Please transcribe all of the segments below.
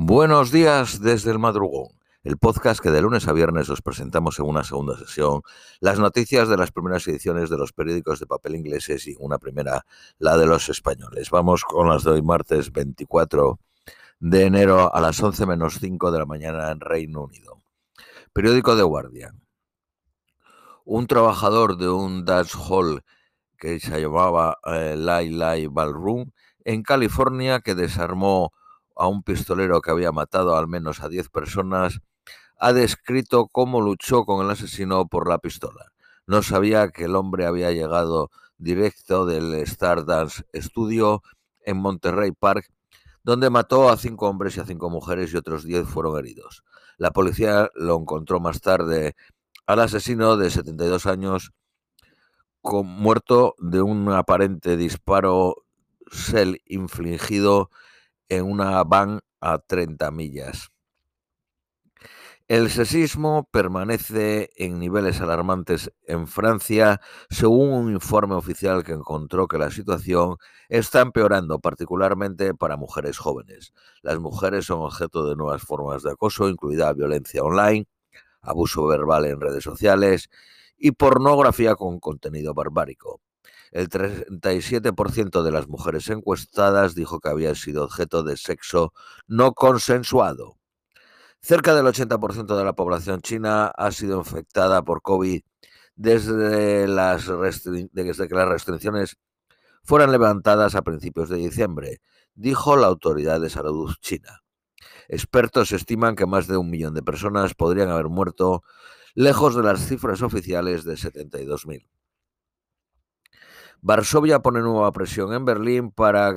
Buenos días desde el madrugón, el podcast que de lunes a viernes os presentamos en una segunda sesión las noticias de las primeras ediciones de los periódicos de papel ingleses y una primera la de los españoles. Vamos con las de hoy martes 24 de enero a las 11 menos 5 de la mañana en Reino Unido. Periódico de Guardian. Un trabajador de un dance hall que se llamaba eh, Lai Lai Ballroom en California que desarmó a un pistolero que había matado al menos a 10 personas, ha descrito cómo luchó con el asesino por la pistola. No sabía que el hombre había llegado directo del Stardance Studio en Monterrey Park, donde mató a cinco hombres y a cinco mujeres y otros diez fueron heridos. La policía lo encontró más tarde al asesino de 72 años con, muerto de un aparente disparo sel infligido en una van a 30 millas. El sexismo permanece en niveles alarmantes en Francia, según un informe oficial que encontró que la situación está empeorando, particularmente para mujeres jóvenes. Las mujeres son objeto de nuevas formas de acoso, incluida violencia online, abuso verbal en redes sociales y pornografía con contenido barbárico. El 37% de las mujeres encuestadas dijo que había sido objeto de sexo no consensuado. Cerca del 80% de la población china ha sido infectada por COVID desde, que las restricciones fueran levantadas a principios de diciembre, dijo la autoridad de salud china. Expertos estiman que más de un millón de personas podrían haber muerto, lejos de las cifras oficiales de 72.000. Varsovia pone nueva presión en Berlín para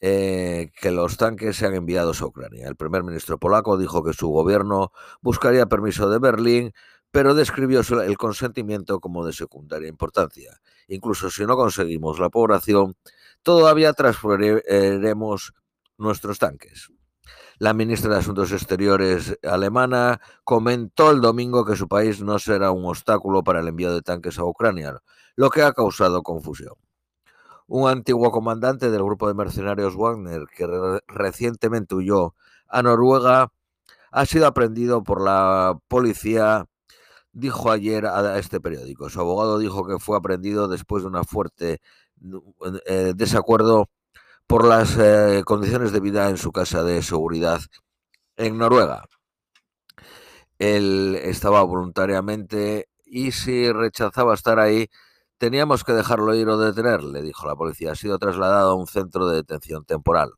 eh, que los tanques sean enviados a Ucrania. El primer ministro polaco dijo que su gobierno buscaría permiso de Berlín, pero describió el consentimiento como de secundaria importancia. Incluso si no conseguimos la población, todavía transferiremos nuestros tanques. La ministra de Asuntos Exteriores alemana comentó el domingo que su país no será un obstáculo para el envío de tanques a Ucrania, lo que ha causado confusión. Un antiguo comandante del grupo de mercenarios Wagner, que recientemente huyó a Noruega, ha sido aprendido por la policía, dijo ayer a este periódico. Su abogado dijo que fue aprendido después de una fuerte eh, desacuerdo por las eh, condiciones de vida en su casa de seguridad en Noruega. Él estaba voluntariamente y si rechazaba estar ahí, teníamos que dejarlo ir o detenerle, dijo la policía. Ha sido trasladado a un centro de detención temporal.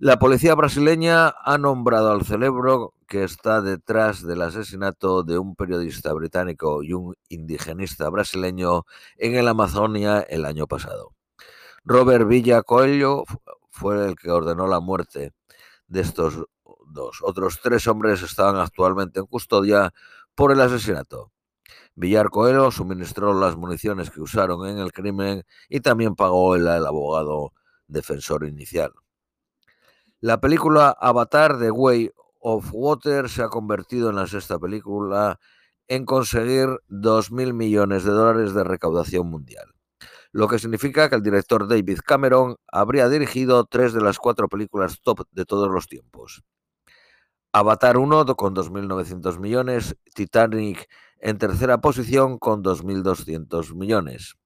La policía brasileña ha nombrado al cerebro que está detrás del asesinato de un periodista británico y un indigenista brasileño en el Amazonia el año pasado. Robert Villa Coelho fue el que ordenó la muerte de estos dos. Otros tres hombres estaban actualmente en custodia por el asesinato. Villar Coelho suministró las municiones que usaron en el crimen y también pagó el, el abogado defensor inicial. La película Avatar The Way of Water se ha convertido en la sexta película en conseguir 2.000 millones de dólares de recaudación mundial lo que significa que el director David Cameron habría dirigido tres de las cuatro películas top de todos los tiempos. Avatar 1 con 2.900 millones, Titanic en tercera posición con 2.200 millones.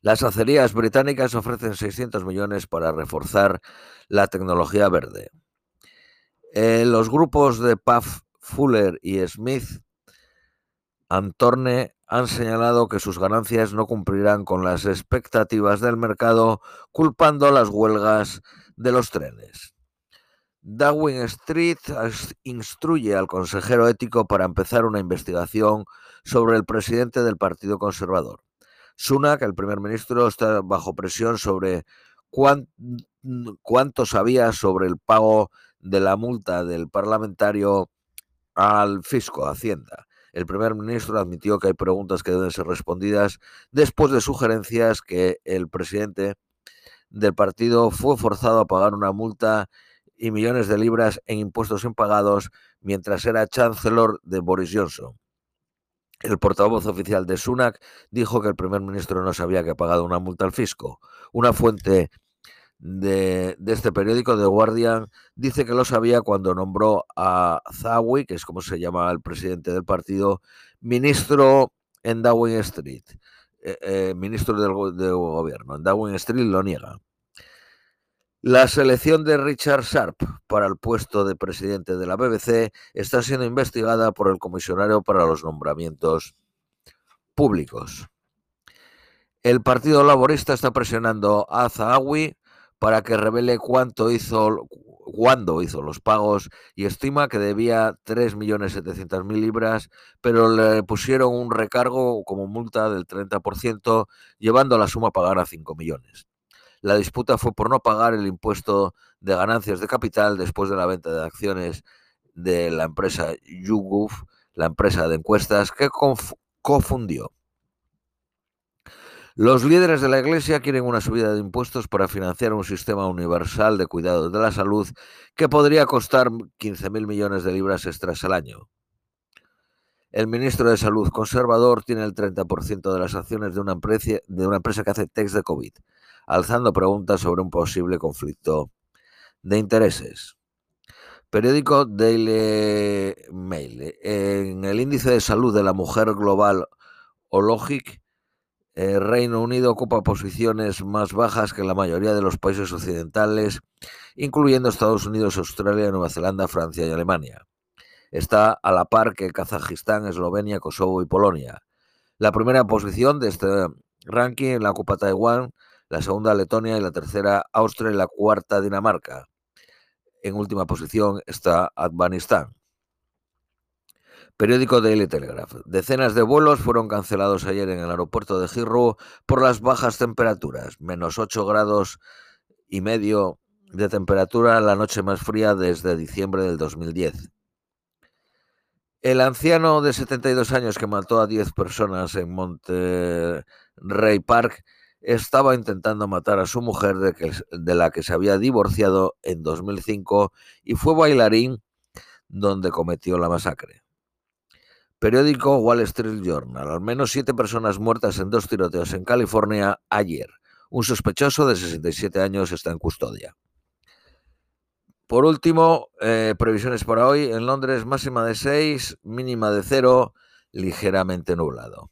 Las acerías británicas ofrecen 600 millones para reforzar la tecnología verde. Eh, los grupos de Puff, Fuller y Smith Antorne han señalado que sus ganancias no cumplirán con las expectativas del mercado, culpando las huelgas de los trenes. Darwin Street instruye al consejero ético para empezar una investigación sobre el presidente del Partido Conservador. Sunak, el primer ministro, está bajo presión sobre cuánto sabía sobre el pago de la multa del parlamentario al fisco, Hacienda. El primer ministro admitió que hay preguntas que deben ser respondidas después de sugerencias que el presidente del partido fue forzado a pagar una multa y millones de libras en impuestos impagados mientras era chancellor de Boris Johnson. El portavoz oficial de Sunak dijo que el primer ministro no sabía que ha pagado una multa al fisco. Una fuente de, este periódico, The Guardian, dice que lo sabía cuando nombró a Zawi, que es como se llama el presidente del partido, ministro en Downing Street, eh, eh, ministro del, gobierno. En Downing Street lo niega. La selección de Richard Sharp para el puesto de presidente de la BBC está siendo investigada por el comisionario para los nombramientos públicos. El Partido Laborista está presionando a Zahawi para que revele cuánto hizo, cuándo hizo los pagos y estima que debía 3.700.000 libras, pero le pusieron un recargo como multa del 30%, llevando la suma a pagar a 5 millones. La disputa fue por no pagar el impuesto de ganancias de capital después de la venta de acciones de la empresa YouGov, la empresa de encuestas que confundió los líderes de la Iglesia quieren una subida de impuestos para financiar un sistema universal de cuidado de la salud que podría costar 15.000 millones de libras extras al año. El ministro de Salud conservador tiene el 30% de las acciones de una, empresa, de una empresa que hace test de COVID, alzando preguntas sobre un posible conflicto de intereses. Periódico Daily Mail. En el índice de salud de la mujer global Ologic, el Reino Unido ocupa posiciones más bajas que la mayoría de los países occidentales, incluyendo Estados Unidos, Australia, Nueva Zelanda, Francia y Alemania. Está a la par que Kazajistán, Eslovenia, Kosovo y Polonia. La primera posición de este ranking la ocupa Taiwán, la segunda Letonia y la tercera Austria y la cuarta Dinamarca. En última posición está Afganistán. Periódico Daily Telegraph. Decenas de vuelos fueron cancelados ayer en el aeropuerto de Heathrow por las bajas temperaturas, menos 8 grados y medio de temperatura, la noche más fría desde diciembre del 2010. El anciano de 72 años que mató a 10 personas en Monterey Park estaba intentando matar a su mujer de, la que se había divorciado en 2005 y fue bailarín donde cometió la masacre. Periódico Wall Street Journal. Al menos siete personas muertas en dos tiroteos en California ayer. Un sospechoso de 67 años está en custodia. Por último, eh, previsiones para hoy. En Londres máxima de 6, mínima de 0, ligeramente nublado.